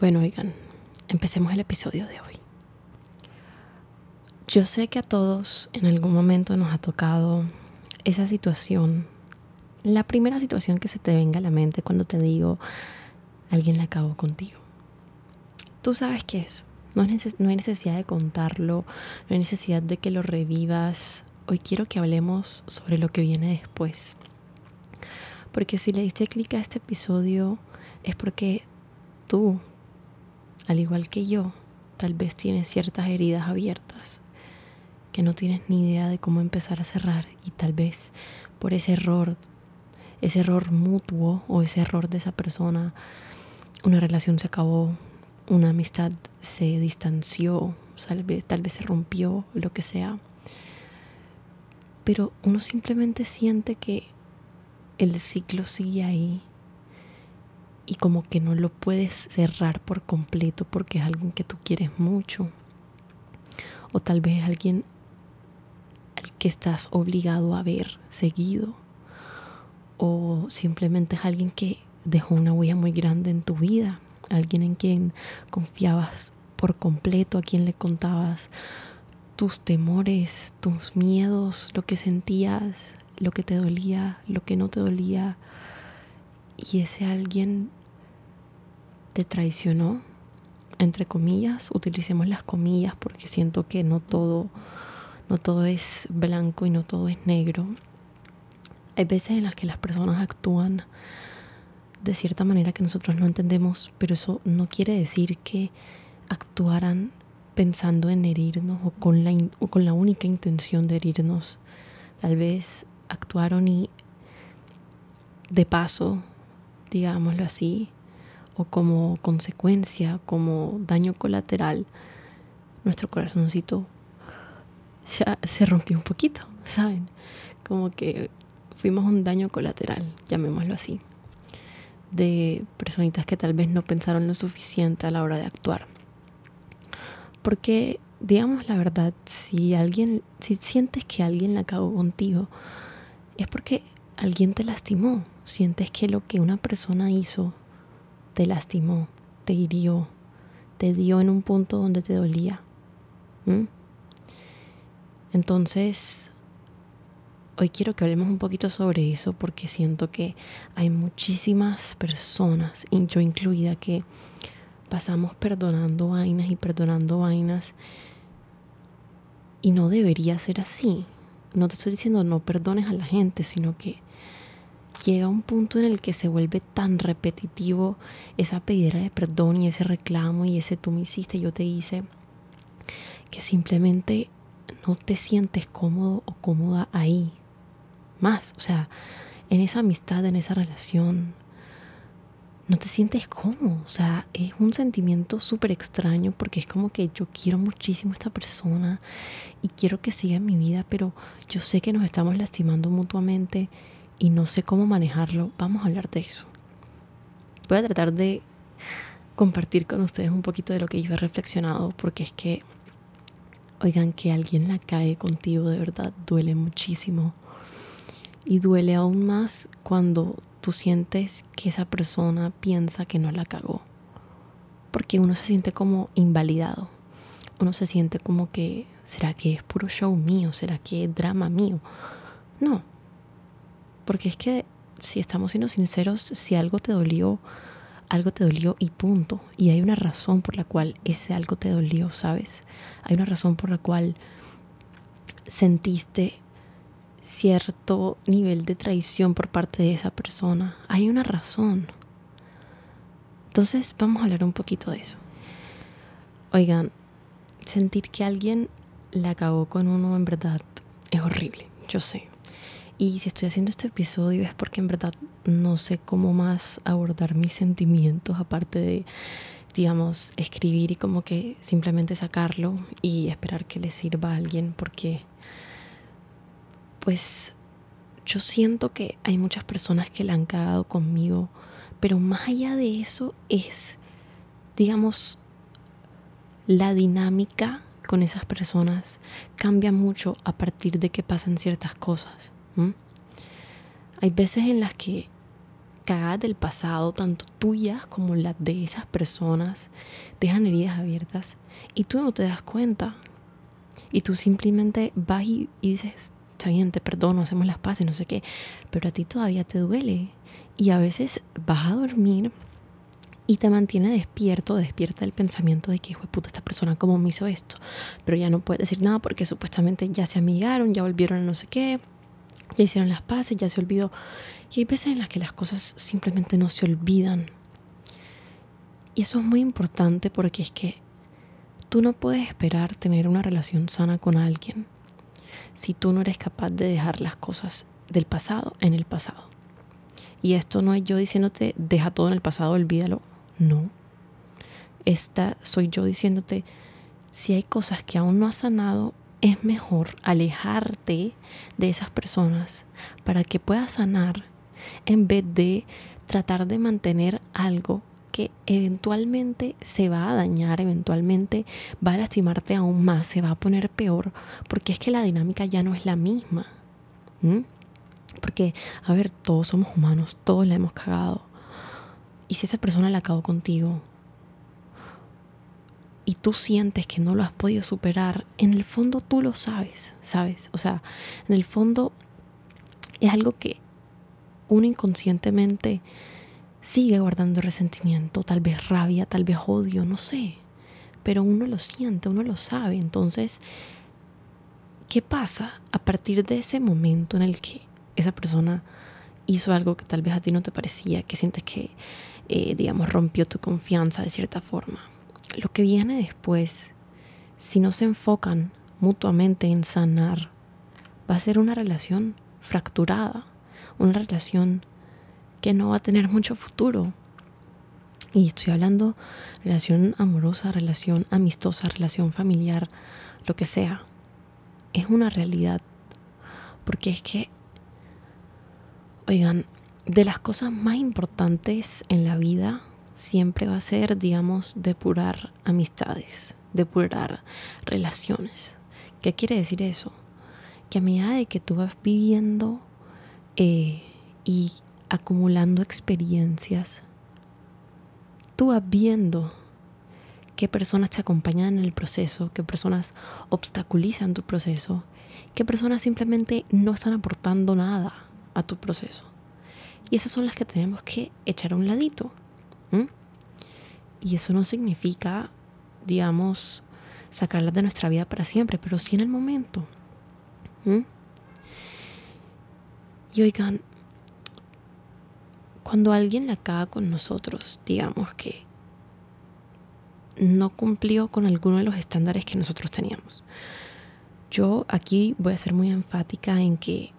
Bueno, oigan, empecemos el episodio de hoy. Yo sé que a todos en algún momento nos ha tocado esa situación, la primera situación que se te venga a la mente cuando te digo alguien la acabó contigo. Tú sabes qué es. No, no hay necesidad de contarlo, no hay necesidad de que lo revivas. Hoy quiero que hablemos sobre lo que viene después. Porque si le diste clic a este episodio es porque tú al igual que yo, tal vez tienes ciertas heridas abiertas que no tienes ni idea de cómo empezar a cerrar y tal vez por ese error, ese error mutuo o ese error de esa persona, una relación se acabó, una amistad se distanció, tal vez, tal vez se rompió, lo que sea. Pero uno simplemente siente que el ciclo sigue ahí y como que no lo puedes cerrar por completo porque es alguien que tú quieres mucho. O tal vez es alguien al que estás obligado a ver seguido. O simplemente es alguien que dejó una huella muy grande en tu vida. Alguien en quien confiabas por completo, a quien le contabas tus temores, tus miedos, lo que sentías, lo que te dolía, lo que no te dolía. Y ese alguien te traicionó, entre comillas, utilicemos las comillas porque siento que no todo, no todo es blanco y no todo es negro. Hay veces en las que las personas actúan de cierta manera que nosotros no entendemos, pero eso no quiere decir que actuaran pensando en herirnos o con la, o con la única intención de herirnos. Tal vez actuaron y de paso, digámoslo así, o como consecuencia, como daño colateral, nuestro corazoncito ya se rompió un poquito, ¿saben? Como que fuimos un daño colateral, llamémoslo así, de personitas que tal vez no pensaron lo suficiente a la hora de actuar. Porque, digamos la verdad, si alguien, si sientes que alguien la acabó contigo, es porque alguien te lastimó. Sientes que lo que una persona hizo te lastimó, te hirió, te dio en un punto donde te dolía. Entonces, hoy quiero que hablemos un poquito sobre eso porque siento que hay muchísimas personas, y yo incluida, que pasamos perdonando vainas y perdonando vainas y no debería ser así. No te estoy diciendo no perdones a la gente, sino que llega un punto en el que se vuelve tan repetitivo esa pedida de perdón y ese reclamo y ese tú me hiciste, yo te hice, que simplemente no te sientes cómodo o cómoda ahí. Más, o sea, en esa amistad, en esa relación, no te sientes cómodo. O sea, es un sentimiento súper extraño porque es como que yo quiero muchísimo a esta persona y quiero que siga en mi vida, pero yo sé que nos estamos lastimando mutuamente y no sé cómo manejarlo, vamos a hablar de eso. Voy a tratar de compartir con ustedes un poquito de lo que yo he reflexionado, porque es que, oigan, que alguien la cae contigo de verdad duele muchísimo. Y duele aún más cuando tú sientes que esa persona piensa que no la cagó. Porque uno se siente como invalidado. Uno se siente como que, ¿será que es puro show mío? ¿Será que es drama mío? No, porque es que si estamos siendo sinceros, si algo te dolió, algo te dolió y punto. Y hay una razón por la cual ese algo te dolió, ¿sabes? Hay una razón por la cual sentiste cierto nivel de traición por parte de esa persona. Hay una razón. Entonces vamos a hablar un poquito de eso. Oigan, sentir que alguien la acabó con uno en verdad es horrible, yo sé. Y si estoy haciendo este episodio es porque en verdad no sé cómo más abordar mis sentimientos aparte de, digamos, escribir y como que simplemente sacarlo y esperar que le sirva a alguien porque, pues, yo siento que hay muchas personas que la han cagado conmigo, pero más allá de eso es, digamos, la dinámica con esas personas cambia mucho a partir de que pasan ciertas cosas. Hay veces en las que cagadas del pasado, tanto tuyas como las de esas personas, dejan heridas abiertas y tú no te das cuenta. Y tú simplemente vas y, dices, está bien, te perdono, hacemos las paces, no sé qué, pero a ti todavía te duele. Y a veces vas a dormir y te mantiene despierto, despierta el pensamiento de que, hijo de puta, esta persona cómo me hizo esto. Pero ya no puedes decir nada porque supuestamente ya se amigaron, ya volvieron a no sé qué, ya hicieron las paces, ya se olvidó. Y hay veces en las que las cosas simplemente no se olvidan. Y eso es muy importante porque es que tú no puedes esperar tener una relación sana con alguien si tú no eres capaz de dejar las cosas del pasado en el pasado. Y esto no es yo diciéndote, deja todo en el pasado, olvídalo. No. Esta soy yo diciéndote, si hay cosas que aún no has sanado, es mejor alejarte de esas personas para que puedas sanar en vez de tratar de mantener algo que eventualmente se va a dañar, eventualmente va a lastimarte aún más, se va a poner peor, porque es que la dinámica ya no es la misma. Porque, a ver, todos somos humanos, todos la hemos cagado. Y si esa persona la acabó contigo y tú sientes que no lo has podido superar, en el fondo tú lo sabes, ¿sabes? O sea, en el fondo es algo que uno inconscientemente sigue guardando resentimiento, tal vez rabia, tal vez odio, no sé. Pero uno lo siente, uno lo sabe. Entonces, ¿qué pasa a partir de ese momento en el que esa persona hizo algo que tal vez a ti no te parecía, que sientes que eh, digamos, rompió tu confianza de cierta forma. Lo que viene después, si no se enfocan mutuamente en sanar, va a ser una relación fracturada, una relación que no va a tener mucho futuro. Y estoy hablando relación amorosa, relación amistosa, relación familiar, lo que sea. Es una realidad. Porque es que, oigan, de las cosas más importantes en la vida siempre va a ser, digamos, depurar amistades, depurar relaciones. ¿Qué quiere decir eso? Que a medida de que tú vas viviendo eh, y acumulando experiencias, tú vas qué personas te acompañan en el proceso, qué personas obstaculizan tu proceso, qué personas simplemente no están aportando nada a tu proceso. Y esas son las que tenemos que echar a un ladito. Y eso no significa, digamos, sacarlas de nuestra vida para siempre, pero sí en el momento. Y oigan, cuando alguien la caga con nosotros, digamos que no cumplió con alguno de los estándares que nosotros teníamos. Yo aquí voy a ser muy enfática en que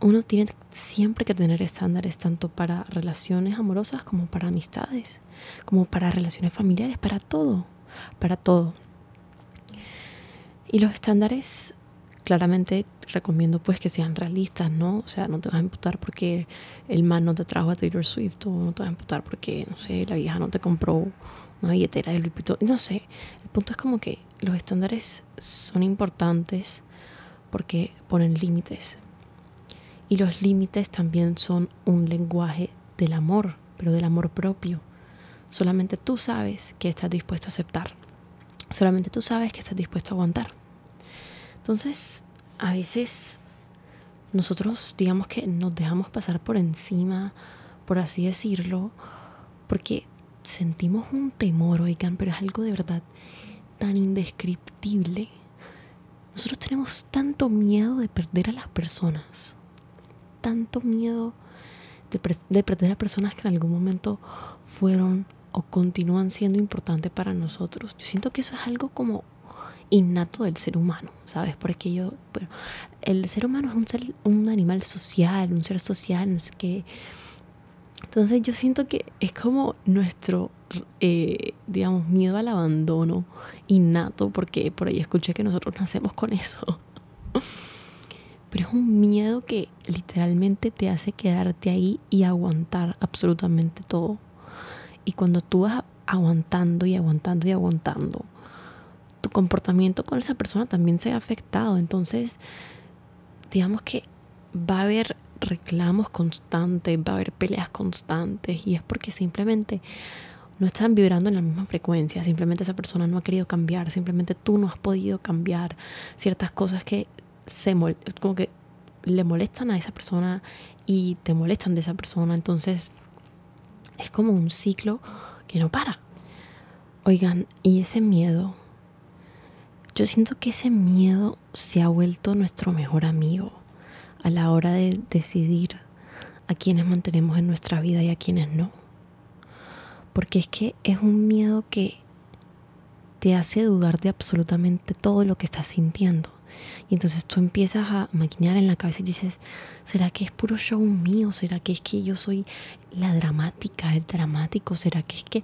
uno tiene siempre que tener estándares tanto para relaciones amorosas como para amistades, como para relaciones familiares, para todo, para todo. Y los estándares claramente recomiendo pues que sean realistas, ¿no? O sea, no te vas a imputar porque el man no te trajo a Taylor Swift o no te vas a imputar porque, no sé, la vieja no te compró una billetera de Louis Vuitton. No sé, el punto es como que los estándares son importantes porque ponen límites, y los límites también son un lenguaje del amor, pero del amor propio. Solamente tú sabes que estás dispuesto a aceptar. Solamente tú sabes que estás dispuesto a aguantar. Entonces, a veces nosotros digamos que nos dejamos pasar por encima, por así decirlo, porque sentimos un temor, oigan, pero es algo de verdad tan indescriptible. Nosotros tenemos tanto miedo de perder a las personas tanto miedo de, perder a personas que en algún momento fueron o continúan siendo importantes para nosotros. Yo siento que eso es algo como innato del ser humano, ¿sabes? Porque yo, bueno, el ser humano es un ser, un animal social, un ser social, no sé qué. Entonces yo siento que es como nuestro, eh, digamos, miedo al abandono innato, porque por ahí escuché que nosotros nacemos con eso pero es un miedo que literalmente te hace quedarte ahí y aguantar absolutamente todo. Y cuando tú vas aguantando y aguantando y aguantando, tu comportamiento con esa persona también se ha afectado. Entonces, digamos que va a haber reclamos constantes, va a haber peleas constantes y es porque simplemente no están vibrando en la misma frecuencia, simplemente esa persona no ha querido cambiar, simplemente tú no has podido cambiar ciertas cosas que se como que le molestan a esa persona y te molestan de esa persona, entonces es como un ciclo que no para. Oigan, y ese miedo, yo siento que ese miedo se ha vuelto nuestro mejor amigo a la hora de decidir a quienes mantenemos en nuestra vida y a quienes no. Porque es que es un miedo que te hace dudar de absolutamente todo lo que estás sintiendo. Y entonces tú empiezas a maquinar en la cabeza y dices, ¿será que es puro show mío? ¿Será que es que yo soy la dramática, el dramático? ¿Será que es que...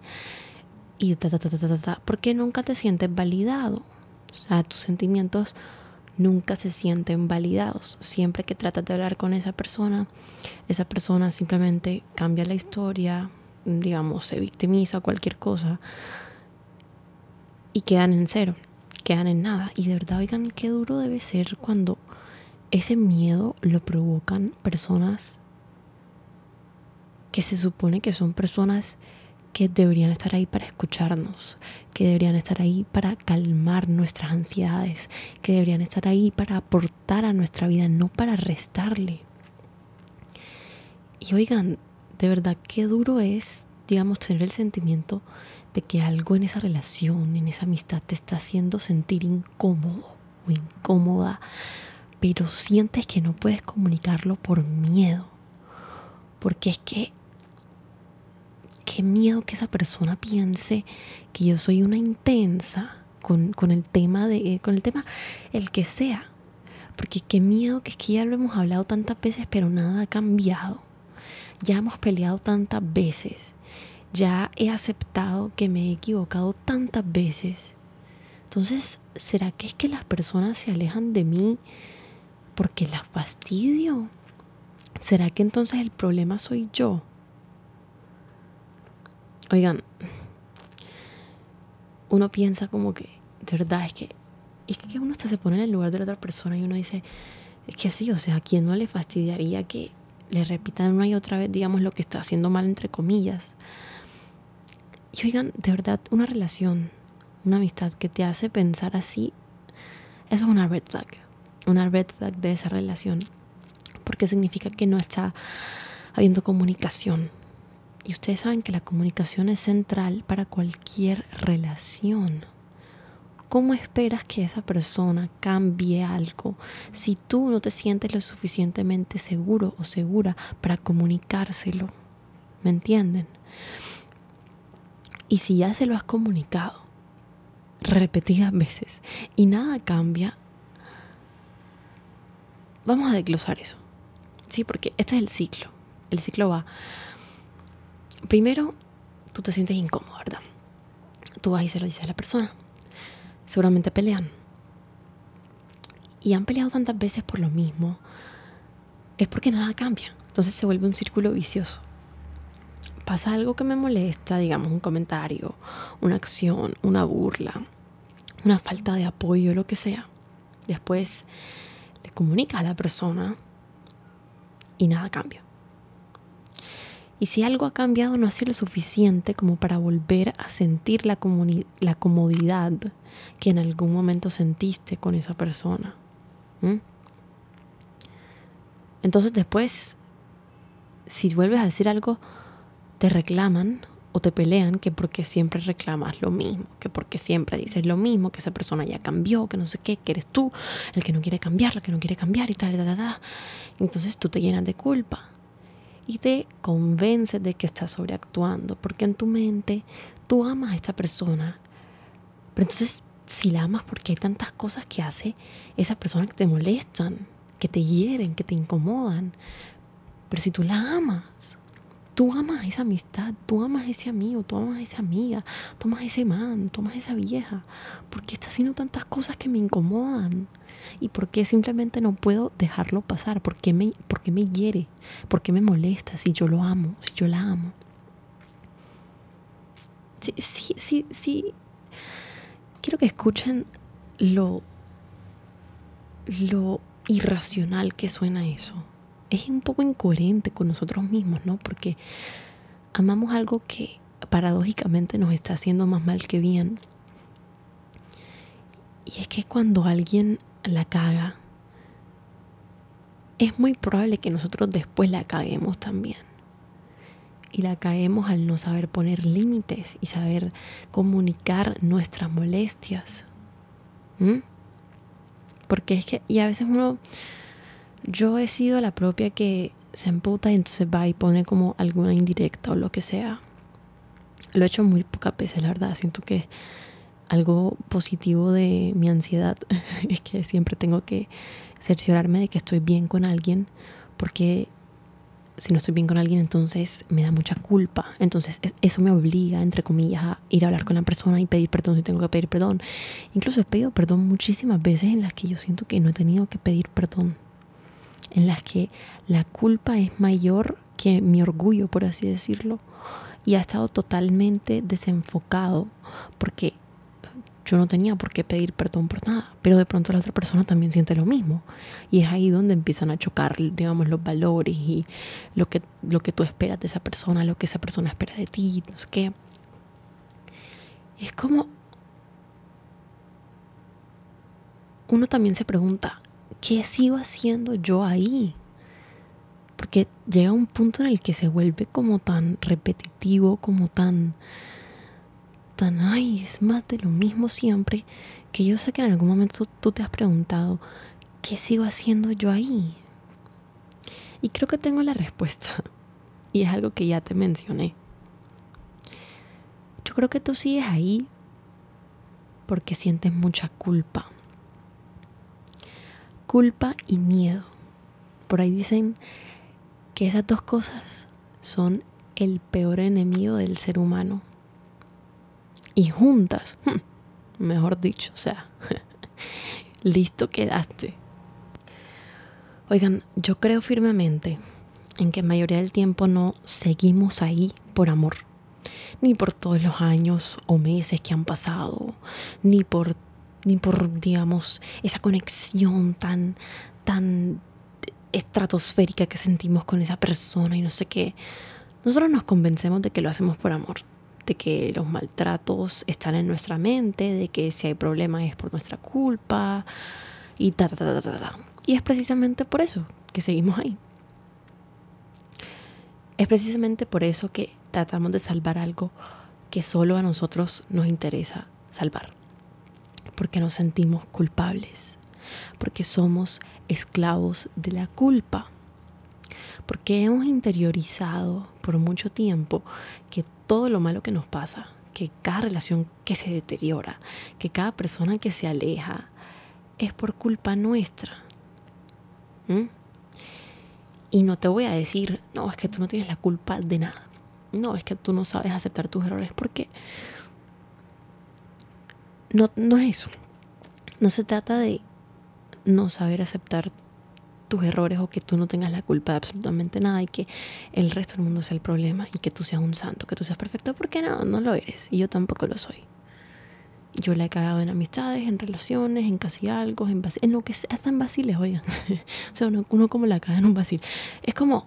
Y ta, ta, ta, ta, ta, ta, porque nunca te sientes validado. O sea, tus sentimientos nunca se sienten validados. Siempre que tratas de hablar con esa persona, esa persona simplemente cambia la historia, digamos, se victimiza cualquier cosa y quedan en cero quedan en nada. Y de verdad, oigan, qué duro debe ser cuando ese miedo lo provocan personas que se supone que son personas que deberían estar ahí para escucharnos, que deberían estar ahí para calmar nuestras ansiedades, que deberían estar ahí para aportar a nuestra vida, no para restarle. Y oigan, de verdad, qué duro es, digamos, tener el sentimiento de que algo en esa relación, en esa amistad te está haciendo sentir incómodo o incómoda, pero sientes que no puedes comunicarlo por miedo. Porque es que, qué miedo que esa persona piense que yo soy una intensa con, con el tema de, con el tema, el que sea. Porque qué miedo que es que ya lo hemos hablado tantas veces, pero nada ha cambiado. Ya hemos peleado tantas veces ya he aceptado que me he equivocado tantas veces. Entonces, ¿será que es que las personas se alejan de mí porque las fastidio? ¿Será que entonces el problema soy yo? Oigan, uno piensa como que, de verdad, es que, es que uno hasta se pone en el lugar de la otra persona y uno dice, es que sí, o sea, ¿a quién no le fastidiaría que le repitan una y otra vez, digamos, lo que está haciendo mal, entre comillas? Y oigan, de verdad, una relación, una amistad que te hace pensar así, eso es una red flag. Una red flag de esa relación. Porque significa que no está habiendo comunicación. Y ustedes saben que la comunicación es central para cualquier relación. ¿Cómo esperas que esa persona cambie algo si tú no te sientes lo suficientemente seguro o segura para comunicárselo? ¿Me entienden? Y si ya se lo has comunicado repetidas veces y nada cambia, vamos a desglosar eso. Sí, porque este es el ciclo. El ciclo va. Primero, tú te sientes incómodo, ¿verdad? Tú vas y se lo dices a la persona. Seguramente pelean. Y han peleado tantas veces por lo mismo. Es porque nada cambia. Entonces se vuelve un círculo vicioso pasa algo que me molesta, digamos un comentario, una acción, una burla, una falta de apoyo, lo que sea, después le comunica a la persona y nada cambia. Y si algo ha cambiado no ha sido lo suficiente como para volver a sentir la, la comodidad que en algún momento sentiste con esa persona. Entonces después, si vuelves a decir algo, te reclaman o te pelean que porque siempre reclamas lo mismo, que porque siempre dices lo mismo, que esa persona ya cambió, que no sé qué, que eres tú el que no quiere cambiar, la que no quiere cambiar y tal, tal, tal. Entonces tú te llenas de culpa te convences de que estás sobreactuando, porque en tu mente tú amas a esta persona, pero entonces si la amas porque hay tantas cosas que hace esa persona que te molestan, que te hieren, que te incomodan, pero si tú la amas, Tú amas esa amistad, tú amas ese amigo, tú amas esa amiga, tú amas ese man, tú amas esa vieja. ¿Por qué está haciendo tantas cosas que me incomodan? ¿Y por qué simplemente no puedo dejarlo pasar? ¿Por qué me, por qué me hiere? ¿Por qué me molesta si yo lo amo, si yo la amo? Sí, sí, sí, sí. Quiero que escuchen lo, lo irracional que suena eso es un poco incoherente con nosotros mismos, ¿no? Porque amamos algo que paradójicamente nos está haciendo más mal que bien. Y es que cuando alguien la caga, es muy probable que nosotros después la caguemos también. Y la caguemos al no saber poner límites y saber comunicar nuestras molestias. ¿Mm? Porque es que, y a veces uno, yo he sido la propia que se emputa y entonces va y pone como alguna indirecta o lo que sea. Lo he hecho muy pocas veces, la verdad. Siento que algo positivo de mi ansiedad es que siempre tengo que cerciorarme de que estoy bien con alguien porque si no estoy bien con alguien entonces me da mucha culpa. Entonces eso me obliga entre comillas a ir a hablar con la persona y pedir perdón si tengo que pedir perdón. Incluso he pedido perdón muchísimas veces en las que yo siento que no he tenido que pedir perdón en las que la culpa es mayor que mi orgullo, por así decirlo, y ha estado totalmente desenfocado porque yo no tenía por qué pedir perdón por nada, pero de pronto la otra persona también siente lo mismo. Y es ahí donde empiezan a chocar, digamos, los valores y lo que, lo que tú esperas de esa persona, lo que esa persona espera de ti, no sé qué. Es como... Uno también se pregunta, ¿qué sigo haciendo yo ahí? Porque llega un punto en el que se vuelve como tan repetitivo, como tan, ay, es más de lo mismo siempre, que yo sé que en algún momento tú te has preguntado, ¿qué sigo haciendo yo ahí? Y creo que tengo la respuesta. Y es algo que ya te mencioné. Yo creo que tú sigues ahí porque sientes mucha culpa culpa y miedo. Por ahí dicen que esas dos cosas son el peor enemigo del ser humano. Y juntas, hmm, mejor dicho, o sea, listo quedaste. Oigan, yo creo firmemente en que mayoría del tiempo no seguimos ahí por amor, ni por todos los años o meses que han pasado, ni por ni por, digamos, esa conexión tan, tan estratosférica que sentimos con esa persona y no sé qué. Nosotros nos convencemos de que lo hacemos por amor, de que los maltratos están en nuestra mente, de que si hay problemas es por nuestra culpa y ta, ta, ta, ta, ta. Y es precisamente por eso que seguimos ahí. Es precisamente por eso que tratamos de salvar algo que solo a nosotros nos interesa salvar porque nos sentimos culpables, porque somos esclavos de la culpa, porque hemos interiorizado por mucho tiempo que todo lo malo que nos pasa, que cada relación que se deteriora, que cada persona que se aleja, es por culpa nuestra. ¿Mm? Y no te voy a decir, no, es que tú no tienes la culpa de nada. No, es que tú no sabes aceptar tus errores porque no, no es eso. No se trata de no saber aceptar tus errores o que tú no tengas la culpa de absolutamente nada y que el resto del mundo sea el problema y que tú seas un santo, que tú seas perfecto, porque no, no lo eres y yo tampoco lo soy. Yo la he cagado en amistades, en relaciones, en casi algo, en, en lo que sea, en vaciles, oigan. o sea, uno, uno como la caga en un vacil. Es como,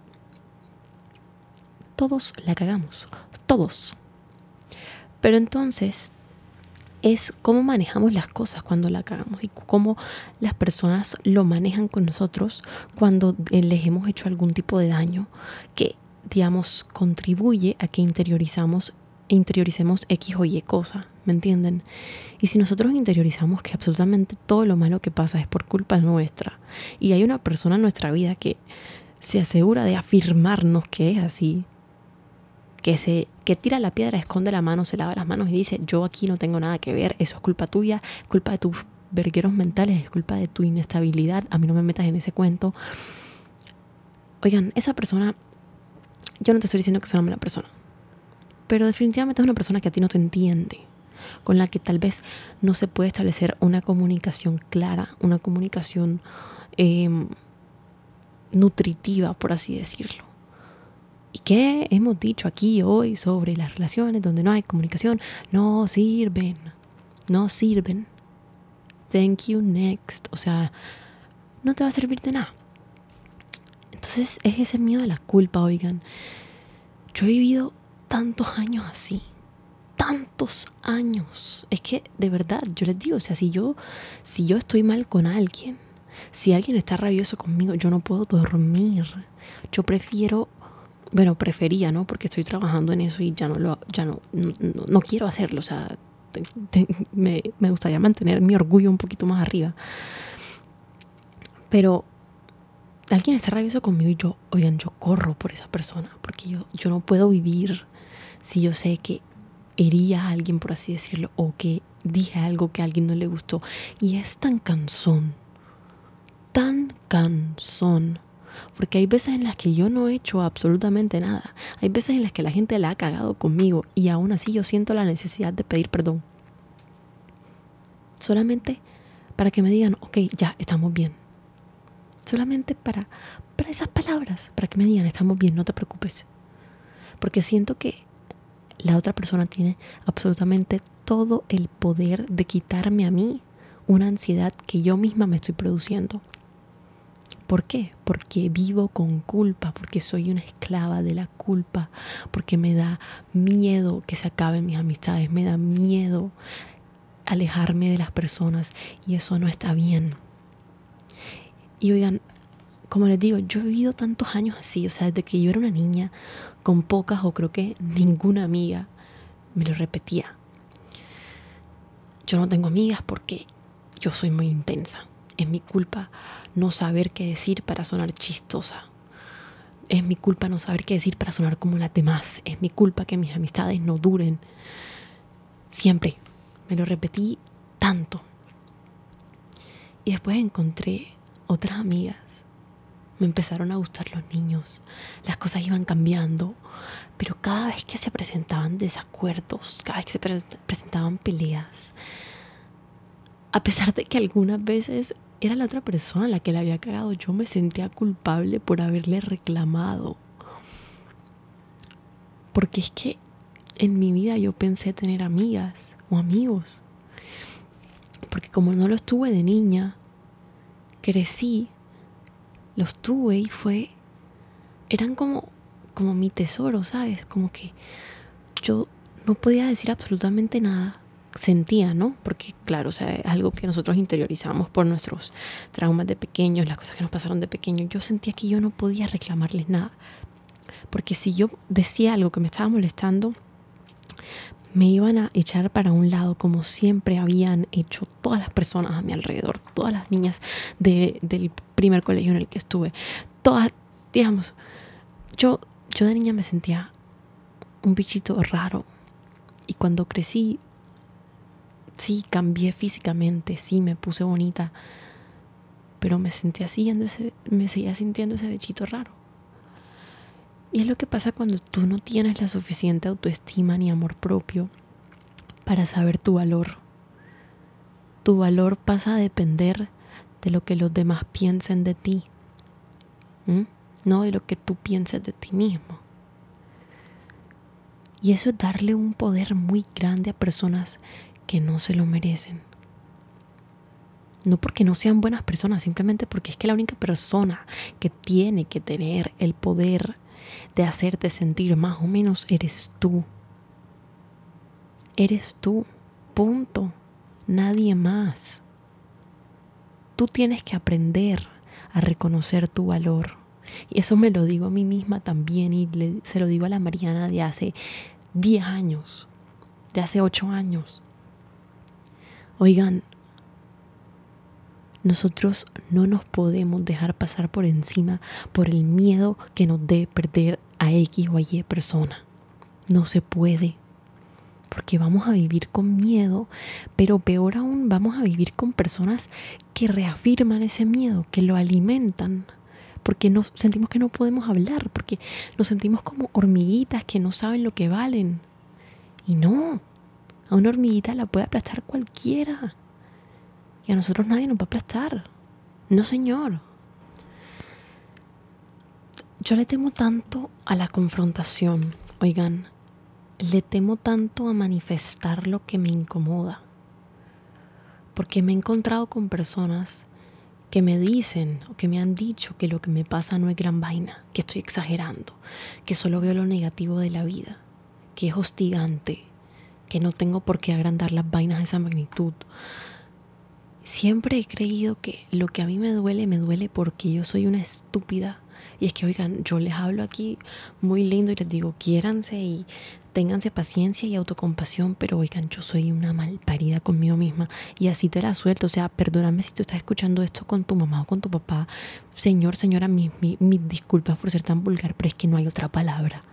todos la cagamos, todos. Pero entonces es cómo manejamos las cosas cuando la cagamos y cómo las personas lo manejan con nosotros cuando eh, les hemos hecho algún tipo de daño que, digamos, contribuye a que interiorizamos interioricemos X o Y cosa, ¿me entienden? Y si nosotros interiorizamos que absolutamente todo lo malo que pasa es por culpa nuestra y hay una persona en nuestra vida que se asegura de afirmarnos que es así, que, se, que tira la piedra, esconde la mano, se lava las manos y dice, yo aquí no tengo nada que ver, eso es culpa tuya, culpa de tus vergueros mentales, es culpa de tu inestabilidad, a mí no me metas en ese cuento. Oigan, esa persona, yo no te estoy diciendo que sea una mala persona, pero definitivamente es una persona que a ti no te entiende, con la que tal vez no se puede establecer una comunicación clara, una comunicación em, nutritiva, por así decirlo. ¿Y qué hemos dicho aquí hoy sobre las relaciones donde no hay comunicación? No sirven, no sirven. Thank you next. O sea, no te va a servir de nada. Entonces es ese miedo a la culpa, oigan. Yo he vivido tantos años así, tantos años. Es que de verdad, yo les digo, o sea, si yo, si yo estoy mal con alguien, si alguien está rabioso conmigo, yo no puedo dormir. Yo prefiero, bueno, prefería, ¿no? Porque estoy trabajando en eso y ya no lo, ya no, no, quiero hacerlo. O sea, me, me gustaría mantener mi orgullo un poquito más arriba. Pero alguien está rabioso conmigo y yo, oigan, yo corro por esa persona, porque yo, yo no puedo vivir si yo sé que hería a alguien, por así decirlo, o que dije algo que a alguien no le gustó. Y es tan cansón, tan cansón. Porque hay veces en las que yo no he hecho absolutamente nada. Hay veces en las que la gente la ha cagado conmigo y aún así yo siento la necesidad de pedir perdón. Solamente para que me digan, ok, ya, estamos bien solamente para, para esas palabras, para que me digan, estamos bien, no te preocupes. Porque siento que la otra persona tiene absolutamente todo el poder de quitarme a mí una ansiedad que yo misma me estoy produciendo. ¿Por qué? Porque vivo con culpa, porque soy una esclava de la culpa, porque me da miedo que se acaben mis amistades, me da miedo alejarme de las personas y eso no está bien. Y oigan, como les digo, yo he vivido tantos años así, o sea, desde que yo era una niña con pocas o creo que ninguna amiga, me lo repetía. Yo no tengo amigas porque yo soy muy intensa. Es mi culpa no saber qué decir para sonar chistosa. Es mi culpa no saber qué decir para sonar como las demás. Es mi culpa que mis amistades no duren. Siempre. Me lo repetí tanto. Y después encontré otras amigas. Me empezaron a gustar los niños. Las cosas iban cambiando. Pero cada vez que se presentaban desacuerdos, cada vez que se presentaban peleas, a pesar de que algunas veces era la otra persona la que la había cagado, yo me sentía culpable por haberle reclamado. Porque es que en mi vida yo pensé tener amigas o amigos. Porque como no los tuve de niña, crecí, los tuve y fue, eran como, como mi tesoro, ¿sabes? Como que yo no podía decir absolutamente nada, sentía, ¿no? Porque claro, o sea, es algo que nosotros interiorizamos por nuestros traumas de pequeños, las cosas que nos pasaron de pequeños. Yo sentía que yo no podía reclamarles nada. Porque si yo decía algo que me estaba molestando, me iban a echar para un lado como siempre habían hecho todas las personas a mi alrededor, todas las niñas del primer colegio en el que estuve, todas, digamos, yo, yo de niña me sentía un bichito raro y cuando crecí, sí, cambié físicamente, sí, me puse bonita, pero me sentía siguiendo ese, me seguía sintiendo ese bichito raro. Y es lo que pasa cuando tú no tienes la suficiente autoestima ni amor propio para saber tu valor. Tu valor pasa a depender de lo que los demás piensen de ti, no de lo que tú pienses de ti mismo. Y eso es darle un poder muy grande a personas que no se lo merecen. No porque no sean buenas personas, simplemente porque es que la única persona que tiene que tener el poder de hacerte sentir más o menos eres tú. Eres tú, punto. Nadie más. Tú tienes que aprender a reconocer tu valor. Y eso me lo digo a mí misma también y se lo digo a la Mariana de hace 10 años, de hace 8 años. Oigan, nosotros no nos podemos dejar pasar por encima por el miedo que nos dé perder a X o Y persona. No se puede. Porque vamos a vivir con miedo, pero peor aún vamos a vivir con personas que reafirman ese miedo, que lo alimentan, porque nos sentimos que no podemos hablar, porque nos sentimos como hormiguitas que no saben lo que valen. Y no, a una hormiguita la puede aplastar cualquiera. Y a nosotros nadie nos va a aplastar. No, señor. Yo le temo tanto a la confrontación, oigan, le temo tanto a manifestar lo que me incomoda, porque me he encontrado con personas que me dicen o que me han dicho que lo que me pasa no es gran vaina, que estoy exagerando, que solo veo lo negativo de la vida, que es hostigante, que no tengo por qué agrandar las vainas a esa magnitud. Siempre he creído que lo que a mí me duele, me duele porque yo soy una estúpida. Y es que, oigan, yo les hablo aquí muy lindo y les digo, quiéranse y ténganse paciencia y autocompasión, pero oigan, yo soy una malparida conmigo misma y así te la suelto. O sea, perdóname si tú estás escuchando esto con tu mamá o con tu papá. Señor, señora, mis, mis disculpas por ser tan vulgar, pero es que no hay otra palabra.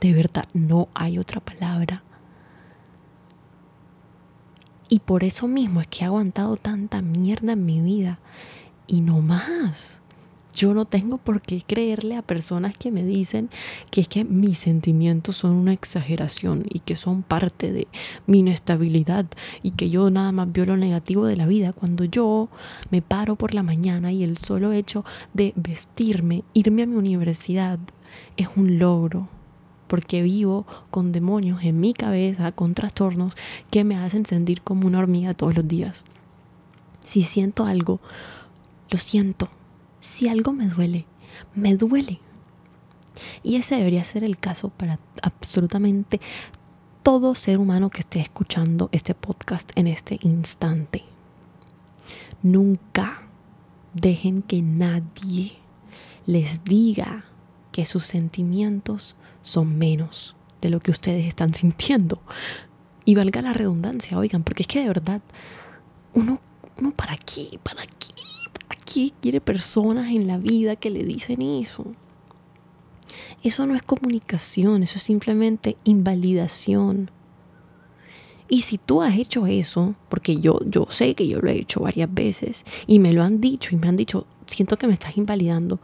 De verdad, no hay otra palabra. Y por eso mismo es que he aguantado tanta mierda en mi vida. Y no más. Yo no tengo por qué creerle a personas que me dicen que es que mis sentimientos son una exageración y que son parte de mi inestabilidad y que yo nada más veo lo negativo de la vida cuando yo me paro por la mañana y el solo hecho de vestirme, irme a mi universidad es un logro porque vivo con demonios en mi cabeza, con trastornos que me hacen sentir como una hormiga todos los días. Si siento algo, lo siento. Si algo me duele, me duele. Y ese debería ser el caso para absolutamente todo ser humano que esté escuchando este podcast en este instante. Nunca dejen que nadie les diga que sus sentimientos son menos de lo que ustedes están sintiendo. Y valga la redundancia, oigan, porque es que de verdad, uno, para qué, para qué, para qué quiere personas en la vida que le dicen eso. Eso no es comunicación, eso es simplemente invalidación. Y si tú has hecho eso, porque yo, yo sé que yo lo he hecho varias veces y me lo han dicho y me han dicho, siento que me estás invalidando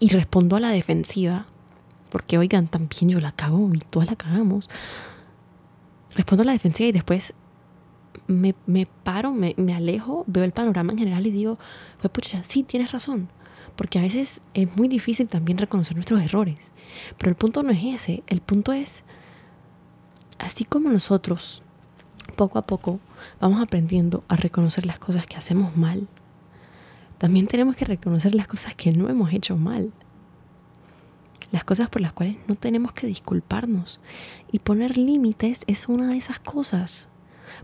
y respondo a la defensiva, porque oigan, también yo la cago y todas la cagamos. Respondo a la defensiva y después me, paro, me, alejo, veo el panorama en general y digo, pues pucha, sí, tienes razón. Porque a veces es muy difícil también reconocer nuestros errores. Pero el punto no es ese, el punto es, así como nosotros, poco a poco, vamos aprendiendo a reconocer las cosas que hacemos mal, también tenemos que reconocer las cosas que no hemos hecho mal las cosas por las cuales no tenemos que disculparnos. Y poner límites es una de esas cosas.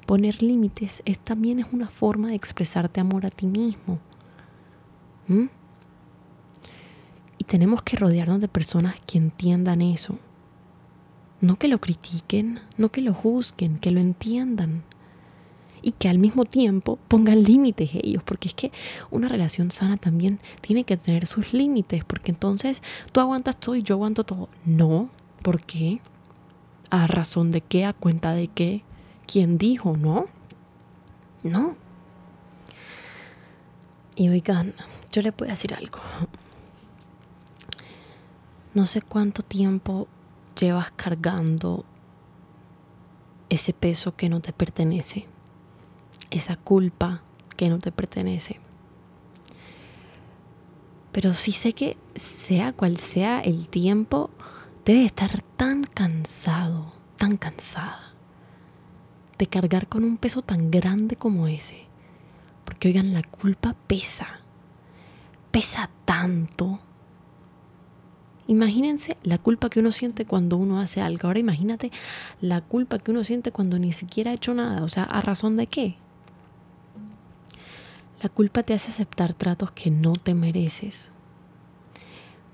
Poner límites es, también es una forma de expresarte amor a ti mismo. ¿Mm? Y tenemos que rodearnos de personas que entiendan eso. No que lo critiquen, no que lo juzguen, que lo entiendan y que al mismo tiempo pongan límites ellos, porque es que una relación sana también tiene que tener sus límites, porque entonces tú aguantas todo y yo aguanto todo. No, ¿por qué? ¿A razón de qué? ¿A cuenta de qué? ¿Quién dijo? No. No. Y oigan, yo le puedo decir algo. No sé cuánto tiempo llevas cargando ese peso que no te pertenece esa culpa que no te pertenece. Pero sí sé que sea cual sea el tiempo, debe estar tan cansado, tan cansada de cargar con un peso tan grande como ese. Porque oigan, la culpa pesa, pesa tanto. Imagínense la culpa que uno siente cuando uno hace algo. Ahora imagínate la culpa que uno siente cuando ni siquiera ha hecho nada. O sea, ¿a razón de qué? La culpa te hace aceptar tratos que no te mereces.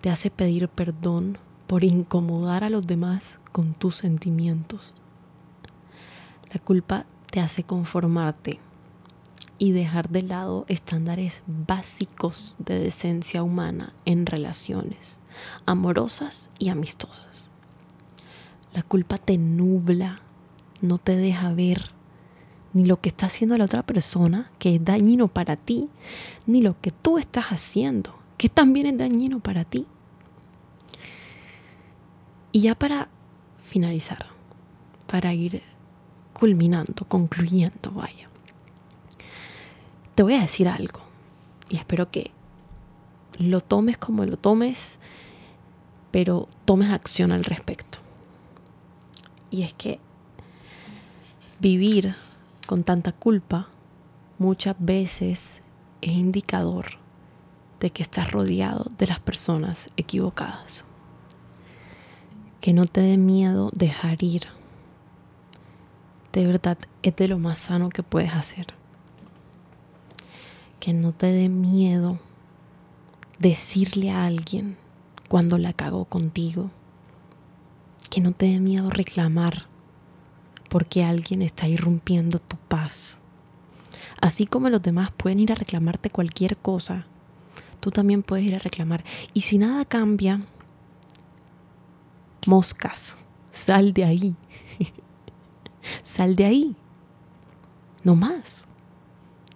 Te hace pedir perdón por incomodar a los demás con tus sentimientos. La culpa te hace conformarte y dejar de lado estándares básicos de decencia humana en relaciones amorosas y amistosas. La culpa te nubla, no te deja ver ni lo que está haciendo la otra persona, que es dañino para ti, ni lo que tú estás haciendo, que también es dañino para ti. Y ya para finalizar, para ir culminando, concluyendo, vaya, te voy a decir algo y espero que lo tomes como lo tomes, pero tomes acción al respecto. Y es que vivir con tanta culpa muchas veces es indicador de que estás rodeado de las personas equivocadas. Que no te dé miedo dejar ir. De verdad, es de lo más sano que puedes hacer. Que no te dé miedo decirle a alguien cuando la cagó contigo. Que no te dé miedo reclamar porque alguien está irrumpiendo tu paz. Así como los demás pueden ir a reclamarte cualquier cosa, tú también puedes ir a reclamar. Y si nada cambia, moscas, sal de ahí. sal de ahí. No más.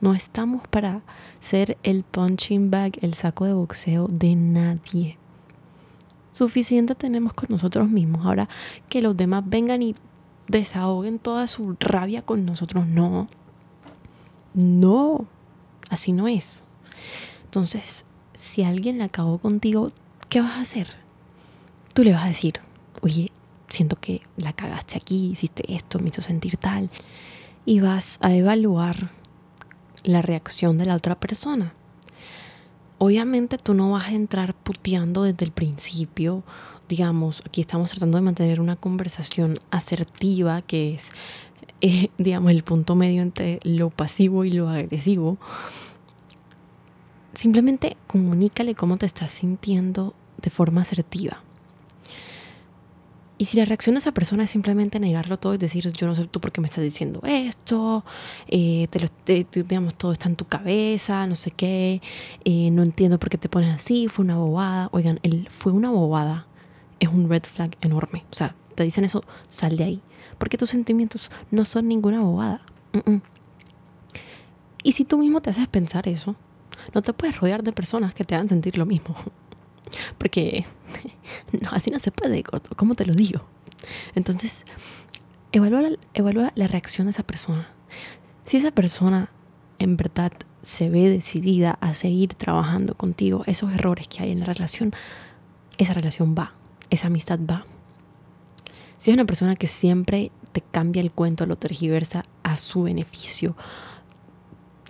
No estamos para ser el punching bag, el saco de boxeo de nadie. Suficiente tenemos con nosotros mismos. Ahora que los demás vengan y desahoguen toda su rabia con nosotros, no. No, así no es. Entonces, si alguien la acabó contigo, ¿qué vas a hacer? Tú le vas a decir, oye, siento que la cagaste aquí, hiciste esto, me hizo sentir tal. Y vas a evaluar la reacción de la otra persona. Obviamente tú no vas a entrar puteando desde el principio. Digamos, aquí estamos tratando de mantener una conversación asertiva que es, eh, digamos, el punto medio entre lo pasivo y lo agresivo simplemente comunícale cómo te estás sintiendo de forma asertiva. Y si la reacción de esa persona es simplemente negarlo todo y decir, yo no sé tú por qué me estás diciendo esto, eh, te lo, digamos, todo está en tu cabeza, no sé qué, eh, no entiendo por qué te pones así, fue una bobada. Oigan, él fue una bobada, es un red flag enorme. O sea, te dicen eso, sal de ahí, porque tus sentimientos no son ninguna bobada. Y si tú mismo te haces pensar eso, no te puedes rodear de personas que te hagan sentir lo mismo. Porque no, así no se puede, ¿cómo te lo digo? Entonces, evalúa, evalúa la reacción de esa persona. Si esa persona en verdad se ve decidida a seguir trabajando contigo, esos errores que hay en la relación, esa relación va, esa amistad va. Si es una persona que siempre te cambia el cuento, lo tergiversa a su beneficio,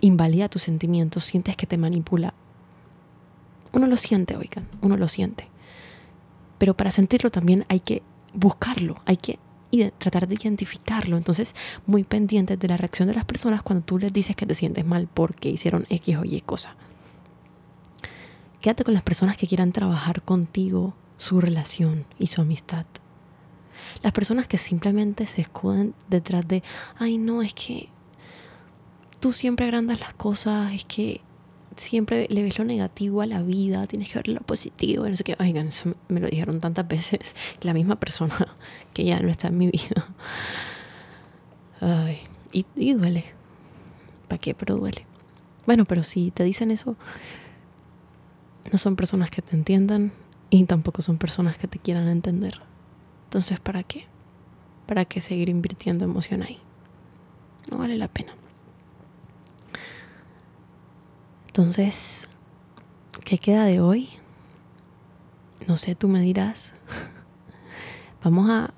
invalida tus sentimientos, sientes que te manipula. Uno lo siente, oigan, uno lo siente. Pero para sentirlo también hay que buscarlo, hay que tratar de identificarlo. Entonces, muy pendientes de la reacción de las personas cuando tú les dices que te sientes mal porque hicieron X o Y cosa. Quédate con las personas que quieran trabajar contigo su relación y su amistad. Las personas que simplemente se escuden detrás de, ay no, es que tú siempre agrandas las cosas, es que siempre le ves lo negativo a la vida, tienes que ver lo positivo, no sé qué. Oigan, eso me lo dijeron tantas veces la misma persona que ya no está en mi vida. Ay, y, y duele. ¿Para qué? Pero duele. Bueno, pero si te dicen eso, no son personas que te entiendan y tampoco son personas que te quieran entender. Entonces, ¿para qué? ¿Para qué seguir invirtiendo emoción ahí? No vale la pena. Entonces, ¿qué queda de hoy? No sé, tú me dirás. vamos a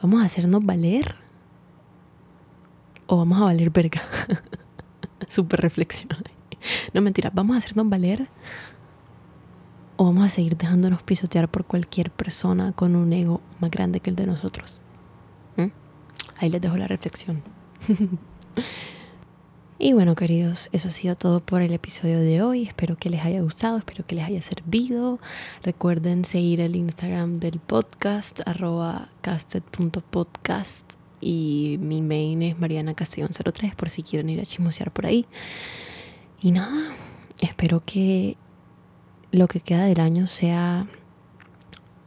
vamos a hacernos valer o vamos a valer verga. Super reflexión. No mentira, vamos a hacernos valer o vamos a seguir dejándonos pisotear por cualquier persona con un ego más grande que el de nosotros. ¿Mm? Ahí les dejo la reflexión. Y bueno, queridos, eso ha sido todo por el episodio de hoy. Espero que les haya gustado, espero que les haya servido. Recuerden seguir el Instagram del podcast, arroba casted.podcast. Y mi main es Mariana Castellón03 por si quieren ir a chismosear por ahí. Y nada, espero que lo que queda del año sea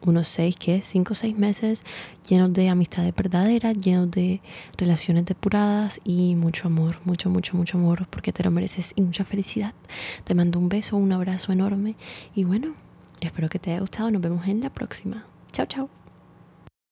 unos seis, ¿qué? Cinco o seis meses llenos de amistades verdaderas, llenos de relaciones depuradas y mucho amor, mucho, mucho, mucho amor, porque te lo mereces y mucha felicidad. Te mando un beso, un abrazo enorme y bueno, espero que te haya gustado. Nos vemos en la próxima. Chao, chao.